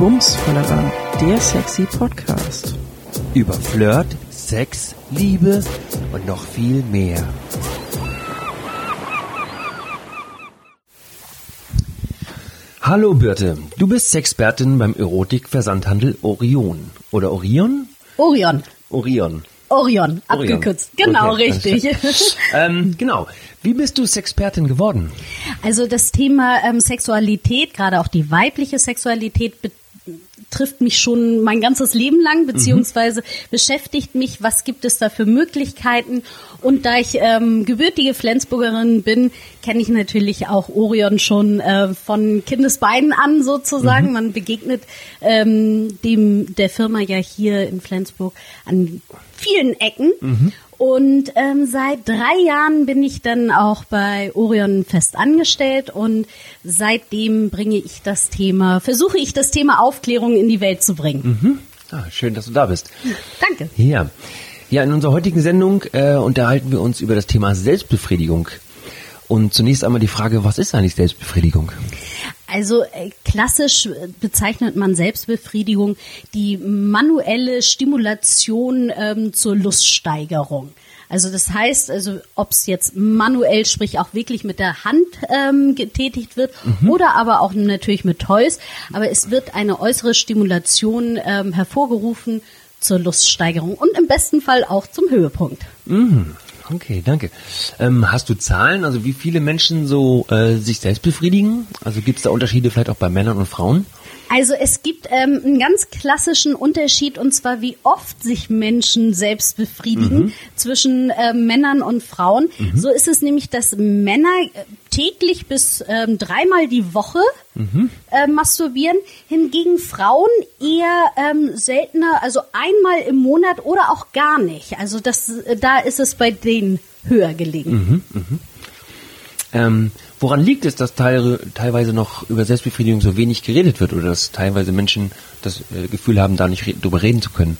Bumsvollerer, der sexy Podcast. Über Flirt, Sex, Liebe und noch viel mehr. Hallo Birte, du bist Sexpertin beim Erotik-Versandhandel Orion. Oder Orion? Orion. Orion. Orion, abgekürzt. Orion. Genau, Okay, richtig. Ähm, genau. Wie bist du Sexpertin geworden? Also das Thema ähm, Sexualität, gerade auch die weibliche Sexualität, betrifft mich schon mein ganzes Leben lang, beziehungsweise beschäftigt mich, was gibt es da für Möglichkeiten. Und da ich ähm, gebürtige Flensburgerin bin, kenne ich natürlich auch Orion schon äh, von Kindesbeinen an sozusagen. Man begegnet ähm, dem der Firma ja hier in Flensburg an vielen Ecken. Und ähm, seit drei Jahren bin ich dann auch bei Orion fest angestellt und seitdem bringe ich das Thema, versuche ich das Thema Aufklärung in die Welt zu bringen. Ah, schön, dass du da bist. Danke. Ja. Ja, in unserer heutigen Sendung äh, unterhalten wir uns über das Thema Selbstbefriedigung. Und zunächst einmal die Frage, was ist eigentlich Selbstbefriedigung? Also äh, klassisch äh, bezeichnet man Selbstbefriedigung die manuelle Stimulation ähm, zur Luststeigerung. Also das heißt, also ob es jetzt manuell, sprich auch wirklich mit der Hand ähm, getätigt wird oder aber auch natürlich mit Toys, aber es wird eine äußere Stimulation ähm, hervorgerufen zur Luststeigerung und im besten Fall auch zum Höhepunkt. Mhm. Okay, danke. Ähm, hast du Zahlen, also wie viele Menschen so äh, sich selbst befriedigen? Also gibt es da Unterschiede vielleicht auch bei Männern und Frauen? Also es gibt ähm, einen ganz klassischen Unterschied und zwar wie oft sich Menschen selbst befriedigen zwischen äh, Männern und Frauen. So ist es nämlich, dass Männer äh, täglich bis ähm, dreimal die Woche äh, masturbieren, hingegen Frauen eher ähm, seltener, also einmal im Monat oder auch gar nicht. Also das, äh, da ist es bei denen höher gelegen. Ähm, woran liegt es, dass teil, teilweise noch über Selbstbefriedigung so wenig geredet wird oder dass teilweise Menschen das äh, Gefühl haben, da nicht drüber reden zu können?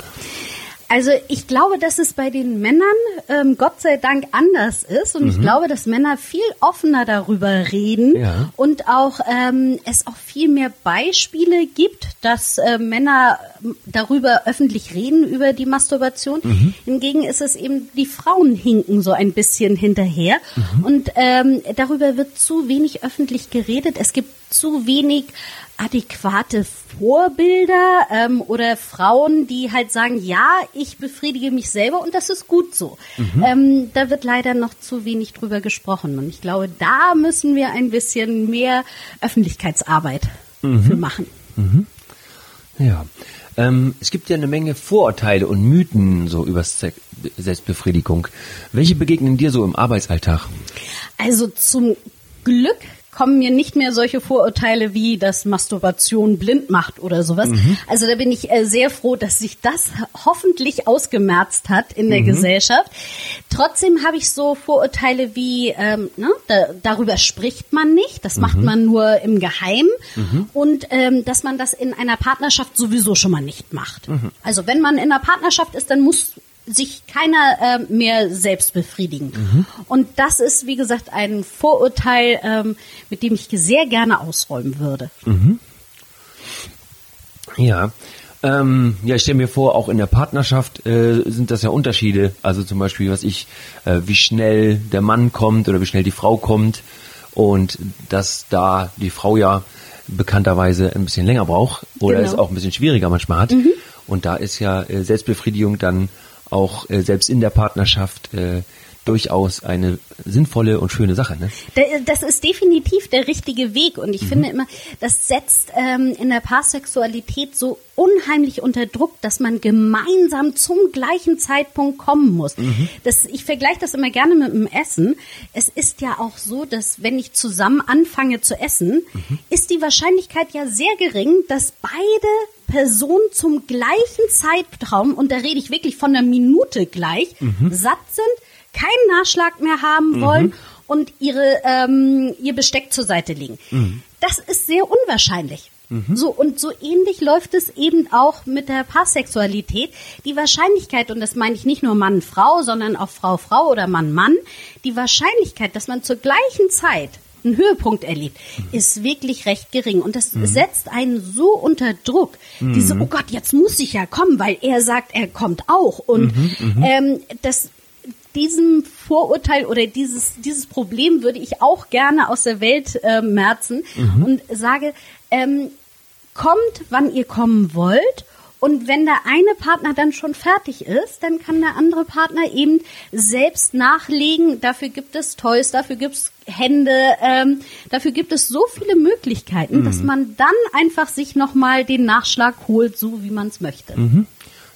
Also ich glaube, dass es bei den Männern ähm, Gott sei Dank anders ist und ich glaube, dass Männer viel offener darüber reden Ja. und auch ähm, es auch viel mehr Beispiele gibt, dass äh, Männer ähm, darüber öffentlich reden über die Masturbation. Hingegen ist es eben die Frauen hinken so ein bisschen hinterher und ähm, darüber wird zu wenig öffentlich geredet. Es gibt zu wenig adäquate Vorbilder ähm, oder Frauen, die halt sagen, ja, ich befriedige mich selber und das ist gut so. Ähm, da wird leider noch zu wenig drüber gesprochen und ich glaube, da müssen wir ein bisschen mehr Öffentlichkeitsarbeit für machen. Ja. Ähm, es gibt ja eine Menge Vorurteile und Mythen so über Se Selbstbefriedigung. Welche begegnen dir so im Arbeitsalltag? Also zum Glück kommen mir nicht mehr solche Vorurteile wie, dass Masturbation blind macht oder sowas. Also da bin ich äh, sehr froh, dass sich das hoffentlich ausgemerzt hat in der Gesellschaft. Trotzdem habe ich so Vorurteile wie, ähm, ne, da, darüber spricht man nicht, das macht man nur im Geheimen. Und ähm, dass man das in einer Partnerschaft sowieso schon mal nicht macht. Also wenn man in einer Partnerschaft ist, dann muss sich keiner äh, mehr selbst befriedigen. Und das ist, wie gesagt, ein Vorurteil, ähm, mit dem ich sehr gerne ausräumen würde. Ja. Ähm, ja, ich stelle mir vor, auch in der Partnerschaft äh, sind das ja Unterschiede. Also zum Beispiel, was ich, äh, wie schnell der Mann kommt oder wie schnell die Frau kommt und dass da die Frau ja bekannterweise ein bisschen länger braucht oder Genau. es auch ein bisschen schwieriger manchmal hat. Und da ist ja äh, Selbstbefriedigung dann auch äh, selbst in der Partnerschaft äh, durchaus eine sinnvolle und schöne Sache. Ne? Da- Das ist definitiv der richtige Weg und ich finde immer, das setzt ähm, in der Paarsexualität so unheimlich unter Druck, dass man gemeinsam zum gleichen Zeitpunkt kommen muss. Das, ich vergleiche das immer gerne mit dem Essen. Es ist ja auch so, dass wenn ich zusammen anfange zu essen, ist die Wahrscheinlichkeit ja sehr gering, dass beide Personen zum gleichen Zeitraum, und da rede ich wirklich von einer Minute gleich, satt sind, keinen Nachschlag mehr haben wollen und ihre, ähm, ihr Besteck zur Seite legen. Das ist sehr unwahrscheinlich. So, und so ähnlich läuft es eben auch mit der Paarsexualität. Die Wahrscheinlichkeit, und das meine ich nicht nur Mann-Frau, sondern auch Frau-Frau oder Mann-Mann, die Wahrscheinlichkeit, dass man zur gleichen Zeit einen Höhepunkt erlebt, ist wirklich recht gering. Und das setzt einen so unter Druck. Diese, oh Gott, jetzt muss ich ja kommen, weil er sagt, er kommt auch. Und ähm, das diesem Vorurteil oder dieses, dieses Problem würde ich auch gerne aus der Welt äh, merzen und sage, ähm, kommt, wann ihr kommen wollt. Und wenn der eine Partner dann schon fertig ist, dann kann der andere Partner eben selbst nachlegen. Dafür gibt es Toys, dafür gibt es Hände, ähm, dafür gibt es so viele Möglichkeiten, dass man dann einfach sich nochmal den Nachschlag holt, so wie man es möchte.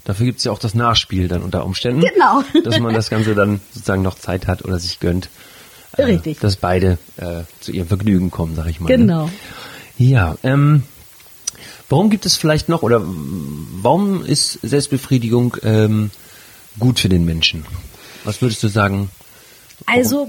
Dafür gibt's ja auch das Nachspiel dann unter Umständen. Genau. Dass man das Ganze dann sozusagen noch Zeit hat oder sich gönnt. Äh, Richtig. Dass beide äh, zu ihrem Vergnügen kommen, sag ich mal. ne? Genau. Ja, ähm, warum gibt es vielleicht noch oder warum ist Selbstbefriedigung ähm, gut für den Menschen? Was würdest du sagen? Also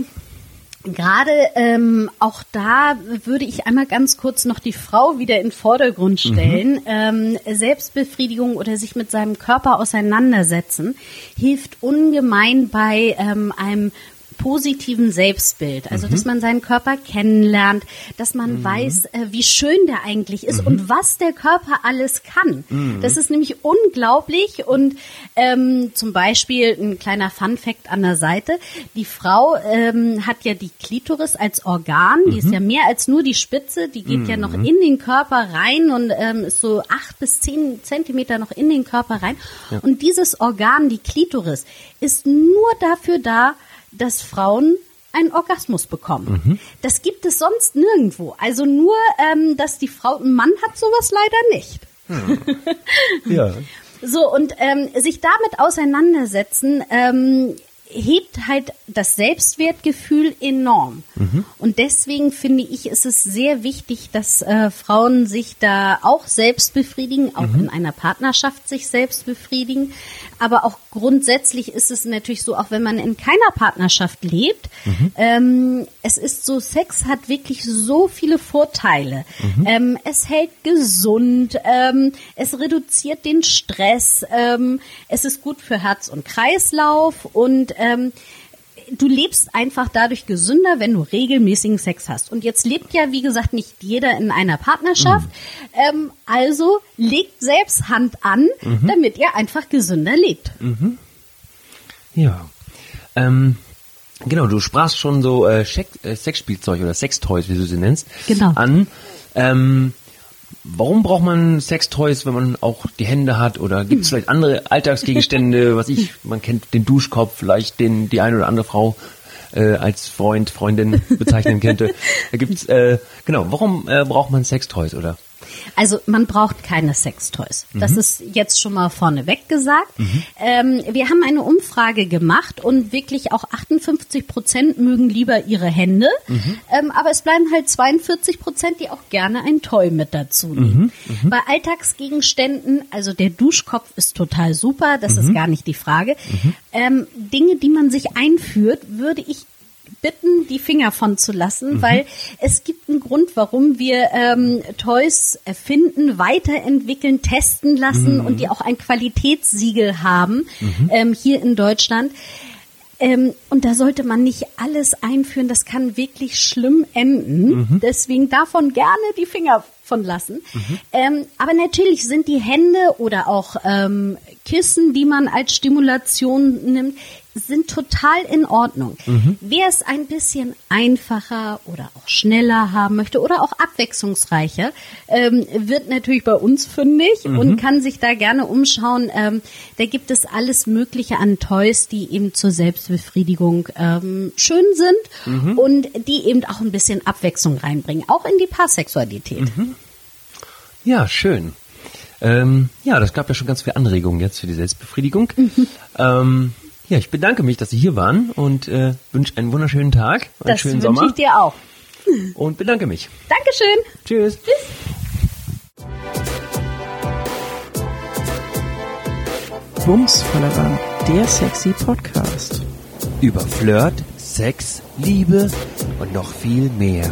gerade ähm, auch da würde ich einmal ganz kurz noch die Frau wieder in den Vordergrund stellen. Ähm, Selbstbefriedigung oder sich mit seinem Körper auseinandersetzen hilft ungemein bei ähm, einem positiven Selbstbild, also dass man seinen Körper kennenlernt, dass man weiß, äh, wie schön der eigentlich ist und was der Körper alles kann. Das ist nämlich unglaublich. Und ähm, zum Beispiel ein kleiner Fun-Fact an der Seite: Die Frau ähm, hat ja die Klitoris als Organ, die ist ja mehr als nur die Spitze, die geht ja noch in den Körper rein und ähm, ist so acht bis zehn Zentimeter noch in den Körper rein. Und dieses Organ, die Klitoris, ist nur dafür da, dass Frauen einen Orgasmus bekommen. Das gibt es sonst nirgendwo. Also nur, ähm, dass die Frau einen Mann hat, sowas leider nicht. Ja. So, und ähm, sich damit auseinandersetzen, ähm, hebt halt das Selbstwertgefühl enorm. Und deswegen finde ich, ist es sehr wichtig, dass äh, Frauen sich da auch selbst befriedigen, auch in einer Partnerschaft sich selbst befriedigen. Aber auch grundsätzlich ist es natürlich so, auch wenn man in keiner Partnerschaft lebt, ähm, es ist so, Sex hat wirklich so viele Vorteile. Ähm, es hält gesund, ähm, es reduziert den Stress, ähm, es ist gut für Herz und Kreislauf und ähm, du lebst einfach dadurch gesünder, wenn du regelmäßigen Sex hast. Und jetzt lebt ja, wie gesagt, nicht jeder in einer Partnerschaft. Ähm, also legt selbst Hand an, damit ihr einfach gesünder lebt. Ja. Ähm, genau, du sprachst schon so äh, äh, Sexspielzeug oder Sextoys, wie du sie nennst, Genau. an. Ähm, warum braucht man Sextoys, wenn man auch die Hände hat? Oder gibt es vielleicht andere Alltagsgegenstände, was ich, man kennt den Duschkopf, vielleicht den die eine oder andere Frau äh, als Freund, Freundin bezeichnen könnte. Da gibt's äh, genau, warum äh, braucht man Sextoys, oder? Also man braucht keine Sextoys. Das ist jetzt schon mal vorneweg gesagt. Ähm, wir haben eine Umfrage gemacht und wirklich auch 58 Prozent mögen lieber ihre Hände, ähm, aber es bleiben halt 42 Prozent, die auch gerne ein Toy mit dazu nehmen. Bei Alltagsgegenständen, also der Duschkopf ist total super, das ist gar nicht die Frage. Ähm, Dinge, die man sich einführt, würde ich bitten, die Finger von zu lassen, weil es gibt einen Grund, warum wir ähm, Toys erfinden, weiterentwickeln, testen lassen und die auch ein Qualitätssiegel haben ähm, hier in Deutschland. Ähm, und da sollte man nicht alles einführen, das kann wirklich schlimm enden. Deswegen davon gerne die Finger von lassen. Ähm, aber natürlich sind die Hände oder auch ähm, Kissen, die man als Stimulation nimmt, sind total in Ordnung. Wer es ein bisschen einfacher oder auch schneller haben möchte oder auch abwechslungsreicher, ähm, wird natürlich bei uns fündig und kann sich da gerne umschauen. Ähm, da gibt es alles Mögliche an Toys, die eben zur Selbstbefriedigung ähm, schön sind und die eben auch ein bisschen Abwechslung reinbringen, auch in die Paarsexualität. Ja, schön. Ähm, ja, das gab ja schon ganz viele Anregungen jetzt für die Selbstbefriedigung. Ähm, ja, ich bedanke mich, dass Sie hier waren und äh, wünsche einen wunderschönen Tag, einen Das schönen wünsche Sommer ich dir auch. und bedanke mich. Dankeschön. Tschüss. Bumsvoller, der sexy Podcast. Über Flirt, Sex, Liebe und noch viel mehr.